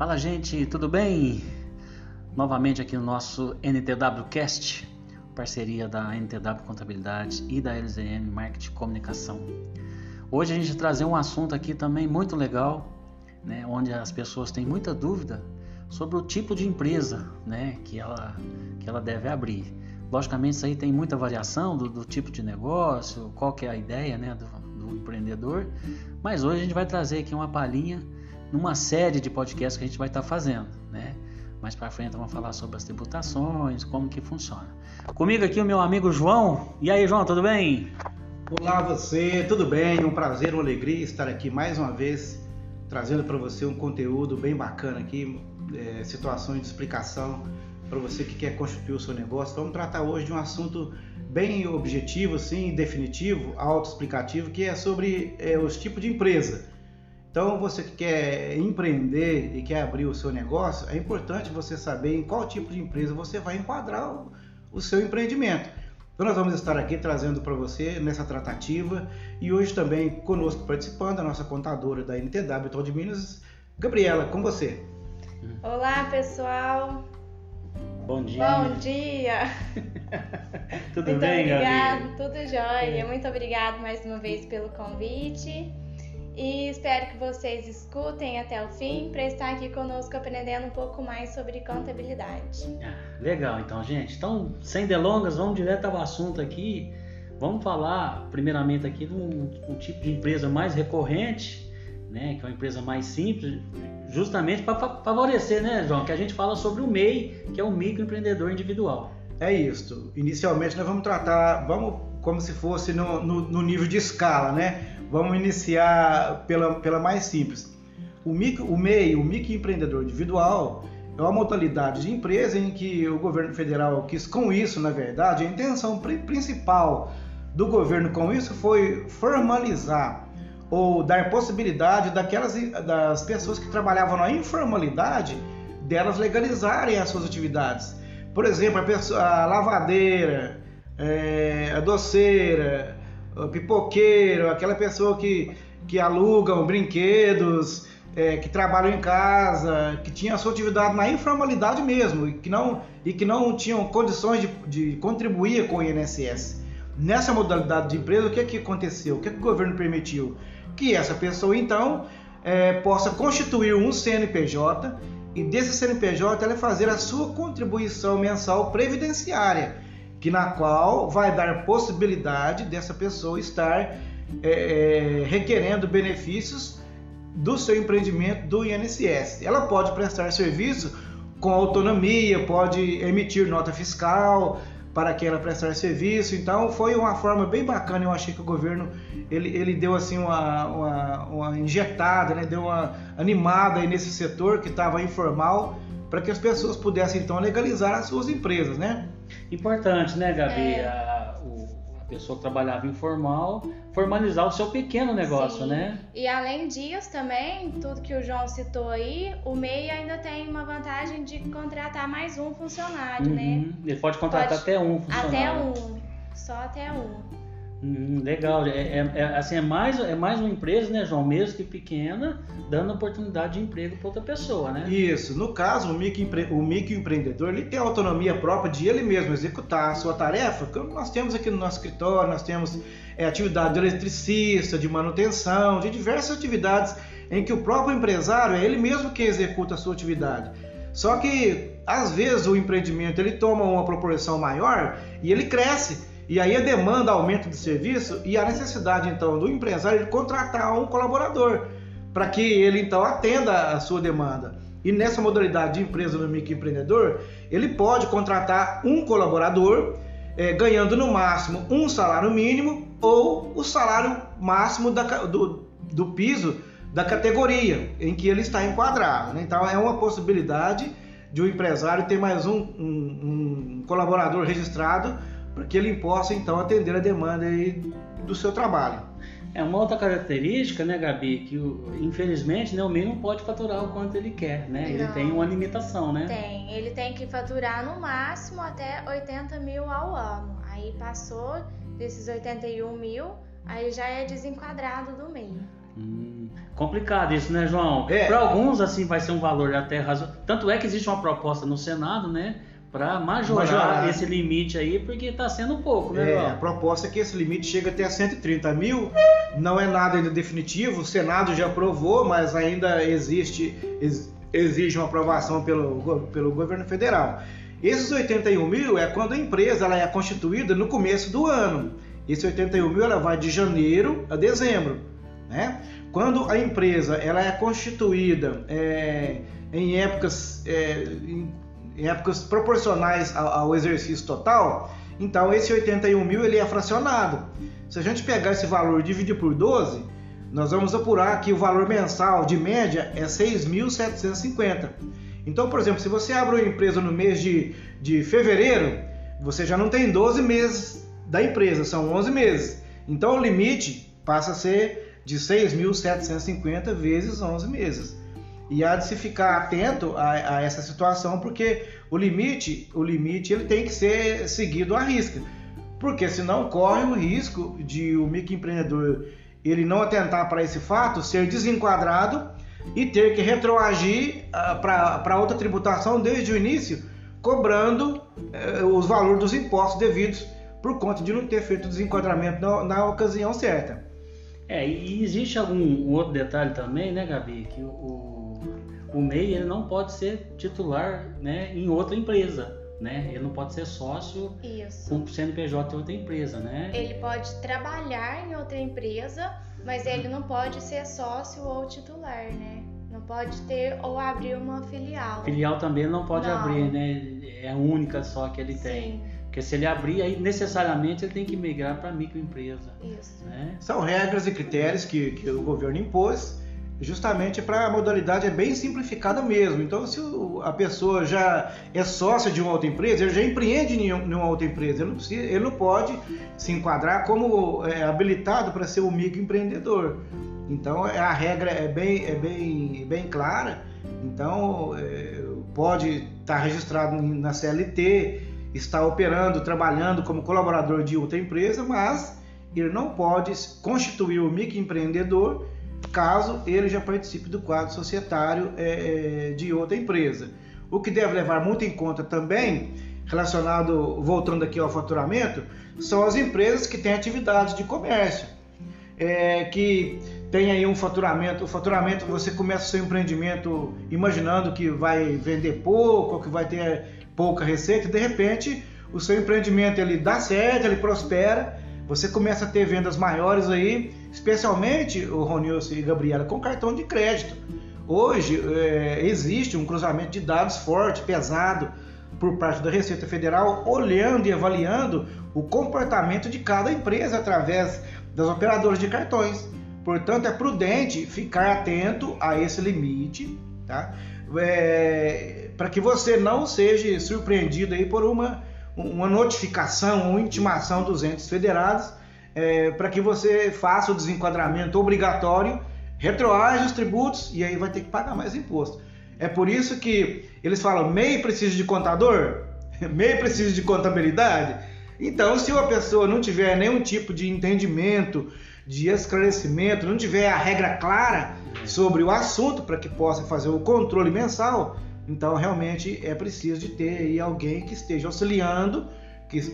Fala gente, tudo bem? Novamente aqui no nosso NTWcast, parceria da NTW Contabilidade e da LZM Marketing Comunicação. Hoje a gente trazer um assunto aqui também muito legal, né, onde as pessoas têm muita dúvida sobre o tipo de empresa né, que, ela, que ela deve abrir. Logicamente isso aí tem muita variação do, do tipo de negócio, qual que é a ideia né, do, do empreendedor, mas hoje a gente vai trazer aqui uma palhinha numa série de podcasts que a gente vai estar fazendo, né? Mais para frente vamos falar sobre as tributações, como que funciona. Comigo aqui o meu amigo João. E aí, João, tudo bem? Olá você, tudo bem? Um prazer, uma alegria estar aqui mais uma vez trazendo para você um conteúdo bem bacana aqui, é, situações de explicação para você que quer constituir o seu negócio. Vamos tratar hoje de um assunto bem objetivo, sim, definitivo, autoexplicativo, que é sobre é, os tipos de empresa. Então, você que quer empreender e quer abrir o seu negócio, é importante você saber em qual tipo de empresa você vai enquadrar o, o seu empreendimento. Então, nós vamos estar aqui trazendo para você nessa tratativa e hoje também conosco participando a nossa contadora da NTW Tom de Minas, Gabriela, com você. Olá, pessoal. Bom dia. Bom dia. Tudo Muito bem, obrigado, Gabi? tudo jóia. Muito obrigado mais uma vez pelo convite. E espero que vocês escutem até o fim para estar aqui conosco aprendendo um pouco mais sobre contabilidade. Legal, então, gente. Então, sem delongas, vamos direto ao assunto aqui. Vamos falar, primeiramente, aqui de um, um tipo de empresa mais recorrente, né? Que é uma empresa mais simples, justamente para favorecer, né, João? Que a gente fala sobre o MEI, que é o microempreendedor individual. É isso. Inicialmente nós vamos tratar, vamos como se fosse no, no, no nível de escala, né? Vamos iniciar pela, pela mais simples. O, micro, o MEI, o microempreendedor individual, é uma modalidade de empresa em que o governo federal quis com isso, na verdade, a intenção principal do governo com isso foi formalizar ou dar possibilidade daquelas das pessoas que trabalhavam na informalidade delas legalizarem as suas atividades. Por exemplo, a, pessoa, a lavadeira, é, a doceira, pipoqueiro, aquela pessoa que, que alugam brinquedos, é, que trabalham em casa, que tinha a sua atividade na informalidade mesmo e que não, e que não tinham condições de, de contribuir com o INSS. Nessa modalidade de empresa, o que, é que aconteceu? O que, é que o governo permitiu? Que essa pessoa, então, é, possa constituir um CNPJ e desse CNPJ ela fazer a sua contribuição mensal previdenciária, que na qual vai dar possibilidade dessa pessoa estar é, requerendo benefícios do seu empreendimento do INSS. Ela pode prestar serviço com autonomia, pode emitir nota fiscal para que ela prestar serviço. Então foi uma forma bem bacana. Eu achei que o governo ele, ele deu assim uma, uma, uma injetada, né? deu uma animada nesse setor que estava informal para que as pessoas pudessem então legalizar as suas empresas, né? Importante, né, Gabi? É. A, o- a pessoa que trabalhava informal formalizar o seu pequeno negócio, Sim. né? E além disso também, tudo que o João citou aí, o MEI ainda tem uma vantagem de contratar mais um funcionário, né? Uhum. Ele pode contratar Pode- até um funcionário. Até um. Só até um. Uhum, legal. É, é- é- assim, é mais, é mais uma empresa, né, João? Mesmo que pequena, dando oportunidade de emprego para outra pessoa, né? Isso. No caso, o o microempreendedor ele tem autonomia própria de ele mesmo executar a sua tarefa. Como nós temos aqui no nosso escritório, nós temos é, atividade de eletricista, de manutenção, de diversas atividades em que o próprio empresário é ele mesmo que executa a sua atividade. Só que às vezes o empreendimento ele toma uma proporção maior e ele cresce. E aí a demanda aumenta do serviço e a necessidade então do empresário de contratar um colaborador para que ele então atenda a sua demanda. E nessa modalidade de empresa do microempreendedor, ele pode contratar um colaborador, eh, ganhando no máximo um salário mínimo ou o salário máximo da do, do piso da categoria em que ele está enquadrado. né? Então é uma possibilidade de um empresário ter mais um, um- um colaborador registrado para que ele possa então atender a demanda aí do seu trabalho. É uma outra característica, né, Gabi, que infelizmente né, o MEI não pode faturar o quanto ele quer, né? Ele Não. tem uma limitação, né? Tem. Ele tem que faturar no máximo até 80 mil ao ano. Aí passou desses 81 mil, aí já é desenquadrado do MEI. Hum. Complicado isso, né, João? É. Para alguns, assim, vai ser um valor até razoável. Tanto é que existe uma proposta no Senado, né? Para majorar, Majorar. esse limite aí, porque está sendo pouco, né, É, a proposta é que esse limite chegue até 130 mil. Não é nada ainda definitivo, o Senado já aprovou, mas ainda existe, ex- exige uma aprovação pelo, pelo governo federal. Esses 81 mil é quando a empresa ela é constituída no começo do ano. Esse 81 mil ela vai de janeiro a dezembro. Né? Quando a empresa ela é constituída é, em, épocas, é, em, em épocas proporcionais ao, ao exercício total, então esse 81 mil ele é fracionado. Se a gente pegar esse valor e dividir por 12, nós vamos apurar que o valor mensal de média é 6.750. Então, por exemplo, se você abre uma empresa no mês de, de fevereiro, você já não tem 12 meses da empresa, são 11 meses. Então o limite passa a ser de 6.750 vezes 11 meses. E há de se ficar atento a, a essa situação, porque o limite, o limite ele tem que ser seguido à risca. Porque senão corre o risco de o microempreendedor ele não atentar para esse fato, ser desenquadrado e ter que retroagir para outra tributação desde o início, cobrando eh, os valores dos impostos devidos por conta de não ter feito o desenquadramento na, na ocasião certa. É, e existe algum um outro detalhe também, né, Gabi? Que o, o, o MEI ele não pode ser titular né, em outra empresa, né? Ele não pode ser sócio Isso. com o CNPJ de outra empresa, né? Ele pode trabalhar em outra empresa, mas ele não pode ser sócio ou titular, né? Não pode ter ou abrir uma filial. Filial também ele não pode Não. abrir, né? É a única só que ele tem. Sim, Porque se ele abrir, aí necessariamente ele tem que migrar para microempresa, isso. né? São regras e critérios que, que o governo impôs, justamente para a modalidade é bem simplificada mesmo. Então, se a pessoa já é sócia de uma outra empresa, ele já empreende em um- uma outra empresa, ele não, precisa, ele não pode se enquadrar como é, habilitado para ser o microempreendedor. Então, é- a regra é bem, é bem, bem clara. Então, é, pode estar registrado na CLT, estar operando, trabalhando como colaborador de outra empresa, mas ele não pode constituir o microempreendedor caso ele já participe do quadro societário é, é, de outra empresa. O que deve levar muito em conta também, relacionado, voltando aqui ao faturamento, são as empresas que têm atividade de comércio, é, que tem aí um faturamento. O faturamento você começa o seu empreendimento imaginando que vai vender pouco, ou que vai ter pouca receita, e de repente o seu empreendimento ele dá certo, ele prospera, você começa a ter vendas maiores aí, especialmente o Ronilson e Gabriela com cartão de crédito. Hoje é, existe um cruzamento de dados forte, pesado, por parte da Receita Federal, olhando e avaliando o comportamento de cada empresa através das operadoras de cartões. Portanto, é prudente ficar atento a esse limite, tá? É, para que você não seja surpreendido aí por uma, uma notificação ou intimação dos entes federados, é, para que você faça o desenquadramento obrigatório, retroage os tributos e aí vai ter que pagar mais imposto. É por isso que eles falam: MEI precisa de contador? MEI precisa de contabilidade? Então, se uma pessoa não tiver nenhum tipo de entendimento, de esclarecimento, não tiver a regra clara sobre o assunto para que possa fazer o controle mensal, então realmente é preciso de ter alguém que esteja auxiliando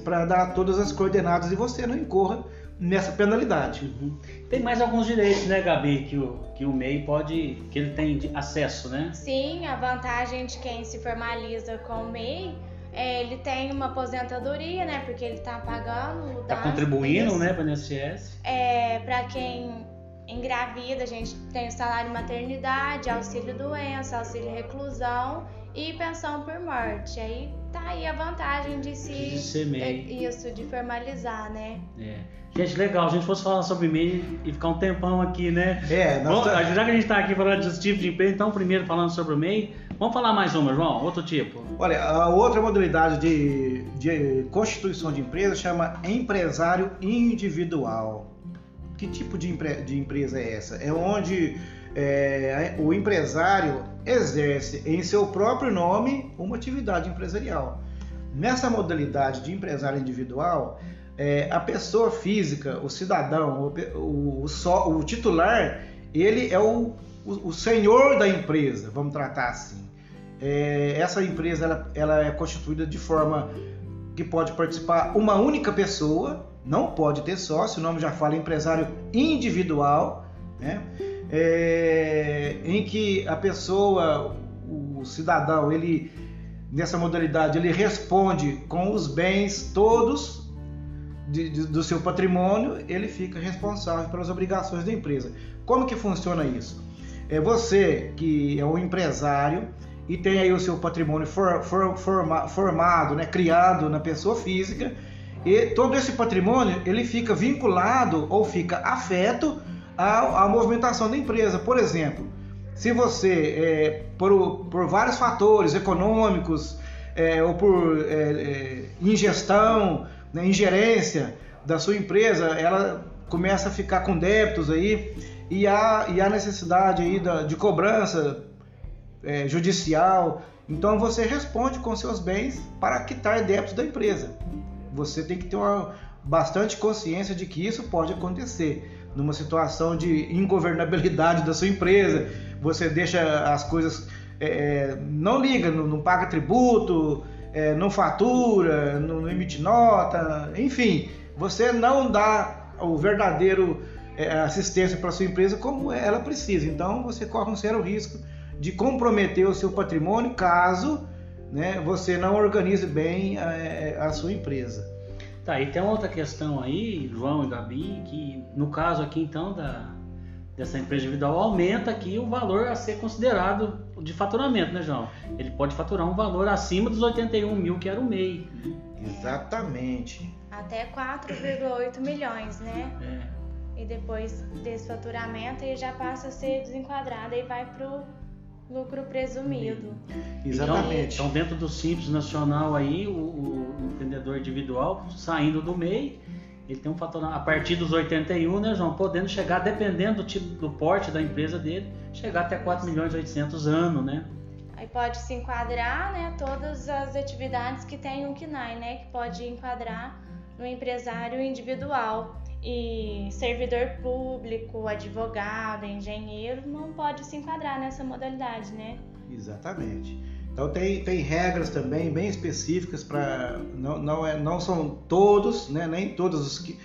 para dar todas as coordenadas e você não incorra nessa penalidade. Uhum. Tem mais alguns direitos, né, Gabi, que o, que o MEI pode, que ele tem de acesso, né? Sim, a vantagem de quem se formaliza com o MEI é ele tem uma aposentadoria, né? Porque ele tá pagando. Tá das- contribuindo, isso. né, para o INSS. É, para quem engravida, a gente tem o salário maternidade, auxílio doença, auxílio reclusão e pensão por morte. Aí tá aí a vantagem de se De ser MEI. é isso, de formalizar, né? É. Gente, legal, a gente fosse falar sobre MEI e ficar um tempão aqui, né? É, nós Bom, tá- já que a gente está aqui falando desse tipo de empresa, então primeiro falando sobre o MEI, vamos falar mais uma, João? Outro tipo. Olha, a outra modalidade de, de constituição de empresa chama empresário individual. Que tipo de, empre- de empresa é essa? É onde é, o empresário exerce em seu próprio nome uma atividade empresarial. Nessa modalidade de empresário individual, é, a pessoa física, o cidadão, o, o, o titular, ele é o, o, o senhor da empresa, vamos tratar assim. É, essa empresa ela, ela é constituída de forma que pode participar uma única pessoa, não pode ter sócio, o nome já fala empresário individual, né? É, em que a pessoa, o cidadão, ele nessa modalidade ele responde com os bens todos de, de, do seu patrimônio, ele fica responsável pelas obrigações da empresa. Como que funciona isso? É você que é um empresário e tem aí o seu patrimônio for, for, forma, formado, né, criado na pessoa física, e todo esse patrimônio ele fica vinculado ou fica afeto à movimentação da empresa. Por exemplo, se você, é, por, por vários fatores econômicos é, ou por é, é ingestão, né, ingerência da sua empresa, ela começa a ficar com débitos aí e há, e há necessidade aí da, de cobrança é, judicial. Então você responde com seus bens para quitar débitos da empresa. Você tem que ter uma bastante consciência de que isso pode acontecer numa situação de ingovernabilidade da sua empresa. Você deixa as coisas é, é não liga, não, não paga tributo, é, não fatura, não, não, emite nota, enfim, você não dá o verdadeiro é, assistência para sua empresa como ela precisa. Então você corre um sério risco de comprometer o seu patrimônio caso né, você não organize bem a, é, a sua empresa. Tá, e tem outra questão aí, João e Gabi, que no caso aqui então da, dessa empresa individual aumenta aqui o valor a ser considerado de faturamento, né, João? Ele pode faturar um valor acima dos 81 mil que era o MEI. Exatamente. Até 4,8 milhões, né? É. E depois desse faturamento ele já passa a ser desenquadrado e vai para o lucro presumido. Exatamente. Então, então, dentro do Simples Nacional aí, o, o empreendedor individual saindo do MEI ele tem um faturamento a partir dos 81, né, João? Podendo chegar, dependendo do tipo do porte da empresa dele, chegar até 4 milhões e 800 anos, né? Aí pode se enquadrar, né, todas as atividades que tem um KNAI, né, que pode enquadrar no empresário individual. E servidor público, advogado, engenheiro não pode se enquadrar nessa modalidade, né? Exatamente. Então tem, tem regras também bem específicas para não, não, é, não são todos, né, nem todas os,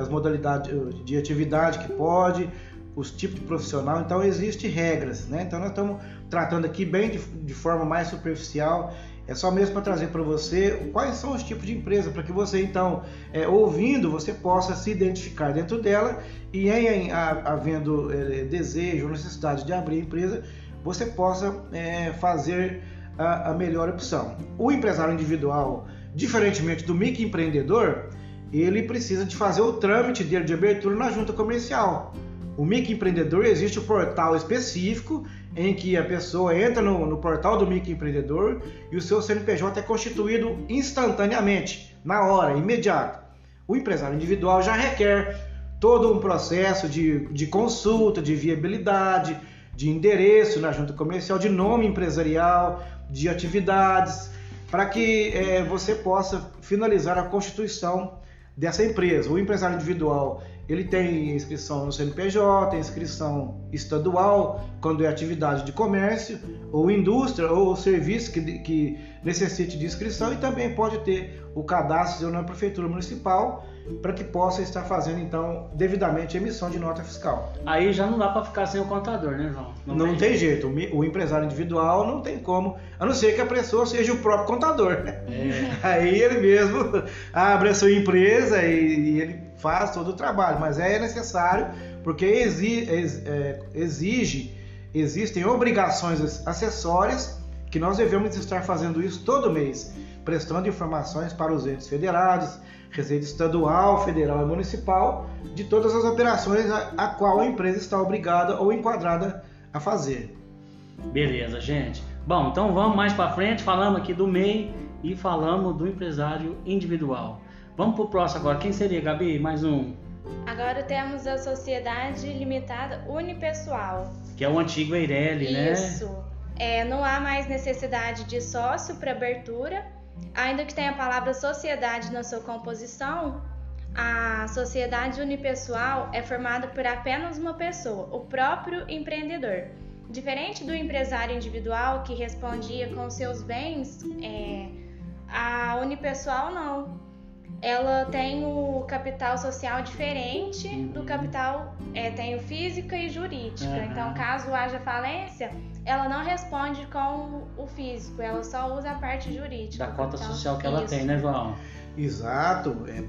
as modalidades de atividade que pode, os tipos de profissional, então existe regras, né? Então nós estamos tratando aqui bem de, de forma mais superficial, é só mesmo para trazer para você quais são os tipos de empresa, para que você então, é, ouvindo, você possa se identificar dentro dela e em, havendo é, desejo ou necessidade de abrir a empresa, você possa é, fazer a, a, melhor opção. O empresário individual, diferentemente do microempreendedor, ele precisa de fazer o trâmite dele de abertura na junta comercial. O microempreendedor existe o um portal específico em que a pessoa entra no, no portal do microempreendedor e o seu CNPJ é constituído instantaneamente, na hora, imediata. O empresário individual já requer todo um processo de, de consulta, de viabilidade, de endereço na junta comercial, de nome empresarial, de atividades, para que é, você possa finalizar a constituição dessa empresa. O empresário individual ele tem inscrição no CNPJ, inscrição estadual, quando é atividade de comércio, ou indústria, ou serviço que, que necessite de inscrição, e também pode ter o cadastro na prefeitura municipal para que possa estar fazendo então devidamente emissão de nota fiscal. Aí já não dá para ficar sem o contador, né, João? Não, não tem, jeito. jeito. O empresário individual não tem como, a não ser que a pessoa seja o próprio contador. É. Aí ele mesmo abre a sua empresa e, e, ele faz todo o trabalho, mas é necessário porque exige, é, exige existem obrigações acessórias que nós devemos estar fazendo isso todo mês, prestando informações para os entes federados, receita estadual, federal e municipal de todas as operações a, a qual a empresa está obrigada ou enquadrada a fazer. Beleza, gente. Bom, então vamos mais para frente, falamos aqui do MEI e falamos do empresário individual. Vamos para o próximo agora. Quem seria, Gabi? Mais um. Agora temos a Sociedade Limitada Unipessoal. Que é o antigo Eireli, né? Isso. É, não há mais necessidade de sócio para abertura ainda que tenha a palavra sociedade na sua composição, a sociedade unipessoal é formada por apenas uma pessoa, o próprio empreendedor. Diferente do empresário individual que respondia com seus bens, é, a unipessoal não. Ela tem o capital social diferente do capital, é, tem o física e jurídica. Uhum. Então, caso haja falência, ela não responde com o físico, ela só usa a parte jurídica. Da cota Então, social que ela isso. tem, né, João? Exato, é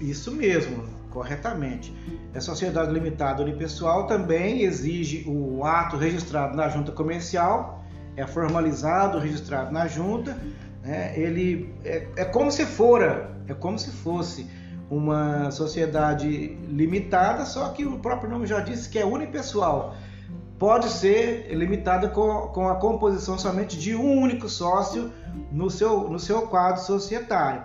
isso mesmo, corretamente. A sociedade limitada unipessoal também exige o ato registrado na junta comercial, é formalizado, registrado na junta, né? Ele é, é como se fora, é como se fosse uma sociedade limitada, só que o próprio nome já disse que é unipessoal. Pode ser limitada com, com a composição somente de um único sócio no seu, no seu quadro societário.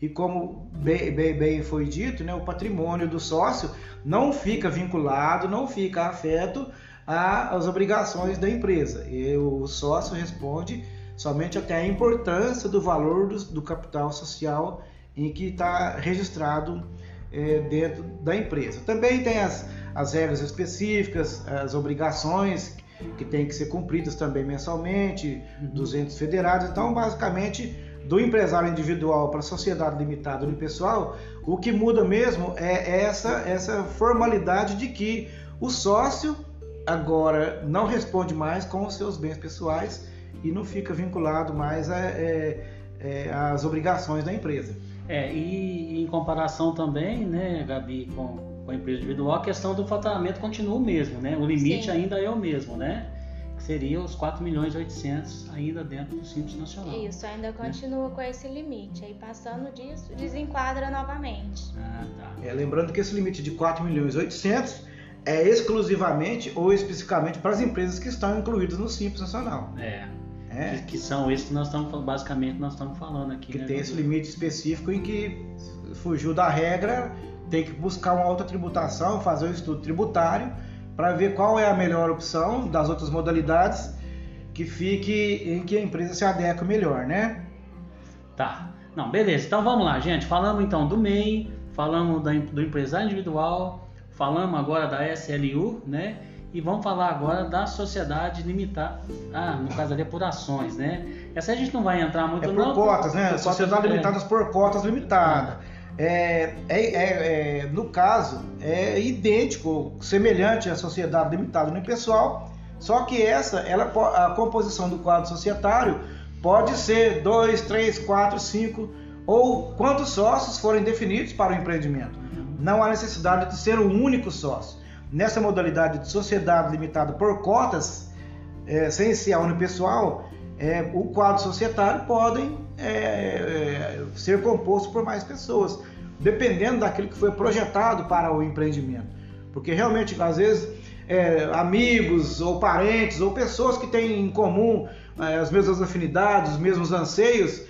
E como bem, bem, bem foi dito, né, o patrimônio do sócio não fica vinculado, não fica afeto às obrigações da empresa. E o sócio responde somente até a importância do valor do, do capital social em que está registrado é, dentro da empresa. Também tem as, as regras específicas, as obrigações que têm que ser cumpridas também mensalmente, dos entes federados. Então, basicamente, do empresário individual para a sociedade limitada unipessoal, o que muda mesmo é essa, essa formalidade de que o sócio agora não responde mais com os seus bens pessoais e não fica vinculado mais é, é, às obrigações da empresa. É, e em comparação também, né, Gabi, com, com a empresa individual, a questão do faturamento continua o mesmo, né? O limite Sim. ainda é o mesmo, né? Que seria os 4 milhões e 800 ainda dentro do Simples Nacional. Isso, ainda continua com esse limite. Aí passando disso, desenquadra novamente. Ah, tá. É, lembrando que esse limite de 4 milhões e 800 é exclusivamente ou especificamente para as empresas que estão incluídas no Simples Nacional. É, É, que, que são esses que nós estamos basicamente nós estamos falando aqui. que né, tem esse limite específico em que fugiu da regra, tem que buscar uma alta tributação, fazer um estudo tributário para ver qual é a melhor opção das outras modalidades que fique em que a empresa se adequa melhor, né? Tá. Não, beleza. Então vamos lá, gente. Falamos então do MEI, falamos do empresário individual, falamos agora da SLU, né? E vamos falar agora da sociedade limitada. Ah, no caso ali é por ações, né? Essa a gente não vai entrar muito É por não. cotas, né? por Sociedade é. limitadas por cotas limitadas. É, é- é- é, no caso, é idêntico, semelhante à sociedade limitada unipessoal, só que essa, ela, a composição do quadro societário pode ser 2, 3, 4, 5 ou quantos sócios forem definidos para o empreendimento. Não há necessidade de ser um único sócio. Nessa modalidade de sociedade limitada por cotas, é, sem ser a unipessoal, é, o quadro societário podem é, é, ser composto por mais pessoas, dependendo daquilo que foi projetado para o empreendimento. Porque realmente, às vezes, é, amigos ou parentes ou pessoas que têm em comum é, as mesmas afinidades, os mesmos anseios,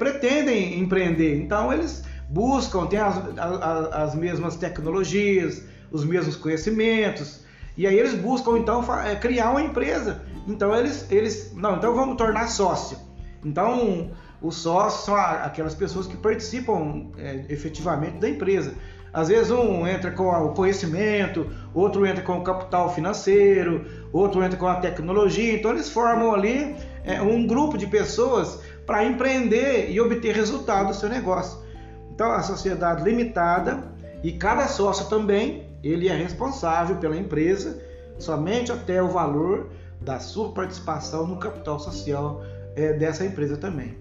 pretendem empreender. Então, eles buscam, têm as, a- a- as mesmas tecnologias, os mesmos conhecimentos, e aí eles buscam então é, criar uma empresa. Então eles, eles, não, então vamos tornar sócio. Então os sócios são aquelas pessoas que participam é, efetivamente da empresa. Às vezes um entra com o conhecimento, outro entra com o capital financeiro, outro entra com a tecnologia. Então eles formam ali é, um grupo de pessoas para empreender e obter resultado do seu negócio. Então a sociedade limitada e cada sócio também ele é responsável pela empresa somente até o valor da sua participação no capital social é, dessa empresa também.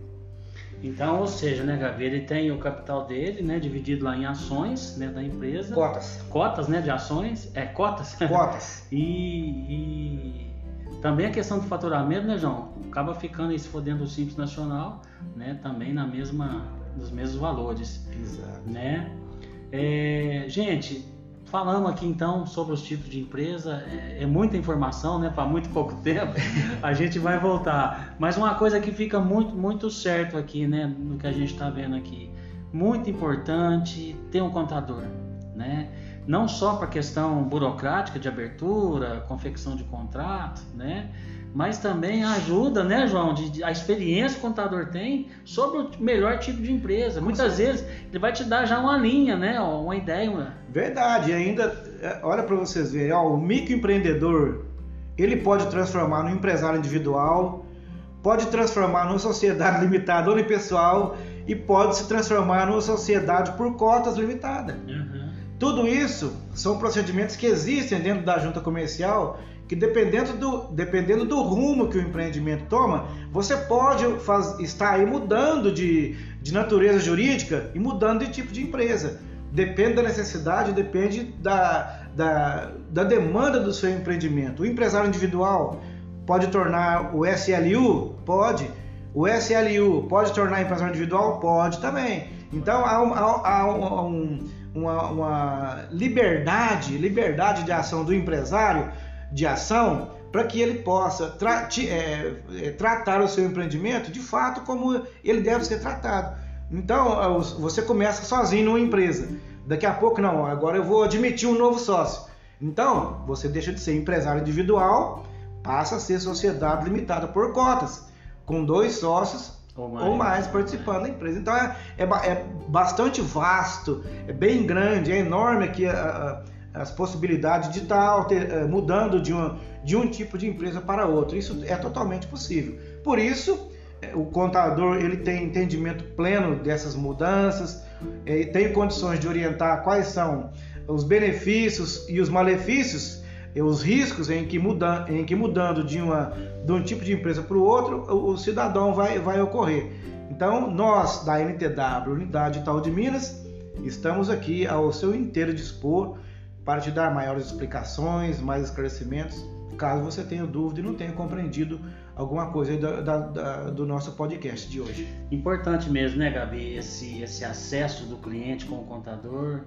Então, ou seja, né, Gabi, ele tem o capital dele, né, dividido lá em ações, né, da empresa. Cotas. Cotas, né, de ações. É, cotas. Cotas. E, e também a questão do faturamento, né, João? Acaba ficando aí, se for dentro do Simples Nacional, né, também na mesma, nos mesmos valores, Exato. né? É, gente, falamos aqui então sobre os tipos de empresa, é, é muita informação, né, para muito pouco tempo. A gente vai voltar. Mas uma coisa que fica muito, muito certo aqui, né, no que a gente está vendo aqui, muito importante ter um contador, né? Não só para questão burocrática de abertura, confecção de contrato, né? Mas também ajuda, né, João, de, de, a experiência que o contador tem sobre o melhor tipo de empresa. Muitas vezes ele vai te dar já uma linha, né, uma ideia. Uma... Verdade, e ainda, é, olha para vocês verem, ó, o microempreendedor, ele pode transformar no empresário individual, pode transformar numa sociedade limitada unipessoal e pode se transformar numa sociedade por cotas limitada. Uhum. Tudo isso são procedimentos que existem dentro da junta comercial que dependendo do, dependendo do rumo que o empreendimento toma, você pode faz, estar aí mudando de, de natureza jurídica e mudando de tipo de empresa. Depende da necessidade, depende da, da, da demanda do seu empreendimento. O empresário individual pode tornar o SLU? Pode. O SLU pode tornar empresário individual? Pode também. Então há, há, há um, uma, uma liberdade, liberdade de ação do empresário de ação para que ele possa tra é, é, tratar o seu empreendimento de fato como ele deve ser tratado. Então você começa sozinho numa empresa, daqui a pouco não, agora eu vou admitir um novo sócio. Então você deixa de ser empresário individual, passa a ser sociedade limitada por cotas, com dois sócios ou mais, ou mais participando da empresa. Então é, é, é, bastante vasto, é bem grande, é enorme aqui a, a as possibilidades de estar tá eh, mudando de, uma, de um tipo de empresa para outro. Isso é totalmente possível. Por isso, eh, o contador ele tem entendimento pleno dessas mudanças, eh, tem condições de orientar quais são os benefícios e os malefícios, os riscos em que, muda, em que mudando de, uma, de um tipo de empresa para o outro, o cidadão vai, vai ocorrer. Então, nós da NTW, Unidade Itaú de Minas, estamos aqui ao seu inteiro dispor para te dar maiores explicações, mais esclarecimentos, caso você tenha dúvida e não tenha compreendido alguma coisa da, da, da, do nosso podcast de hoje. Importante mesmo, né, Gabi, esse, esse acesso do cliente com o contador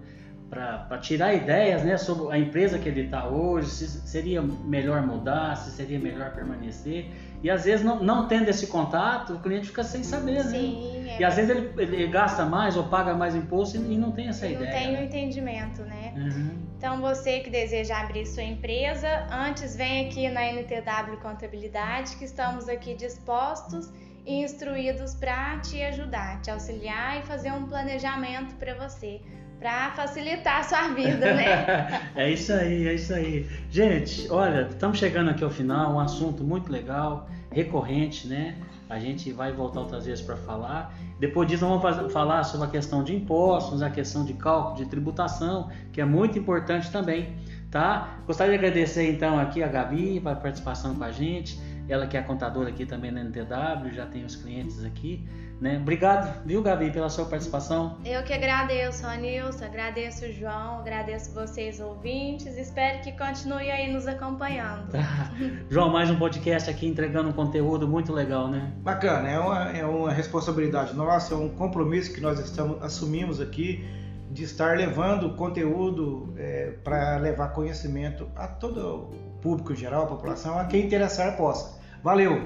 para tirar ideias né, sobre a empresa que ele está hoje, se seria melhor mudar, se seria melhor permanecer. E às vezes, não, não tendo esse contato, o cliente fica sem saber, né? Sim, né? É e às vezes ele, ele, gasta mais ou paga mais imposto e, não tem essa e ideia. Não tem o né? entendimento, né? Uhum. Então, você que deseja abrir sua empresa, antes vem aqui na NTW Contabilidade, que estamos aqui dispostos e instruídos para te ajudar, te auxiliar e fazer um planejamento para você para facilitar a sua vida, né? é isso aí, é isso aí. Gente, olha, estamos chegando aqui ao final, um assunto muito legal, recorrente, né? A gente vai voltar outras vezes para falar. Depois disso, vamos falar sobre a questão de impostos, a questão de cálculo de tributação, que é muito importante também, tá? Gostaria de agradecer então aqui a Gabi pela participação com a gente, ela que é contadora aqui também na NTW, já tem os clientes aqui. Né? Obrigado, viu, Gabi, pela sua participação. Eu que agradeço, Ronilson, agradeço o João, agradeço vocês ouvintes, espero que continue aí nos acompanhando. João, mais um podcast aqui entregando um conteúdo muito legal, né? Bacana, é uma, é uma responsabilidade nossa, é um compromisso que nós estamos assumimos aqui de estar levando conteúdo é, para levar conhecimento a todo o público em geral, a população, a quem interessar possa. Valeu!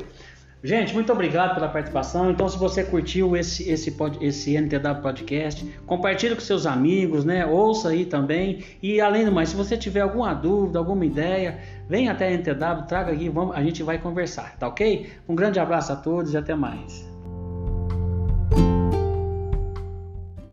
Gente, muito obrigado pela participação. Então, se você curtiu esse, esse, esse NTW Podcast, compartilhe com seus amigos, né? Ouça aí também. E além do mais, se você tiver alguma dúvida, alguma ideia, vem até a NTW, traga aqui, vamos, a gente vai conversar, tá ok? Um grande abraço a todos e até mais.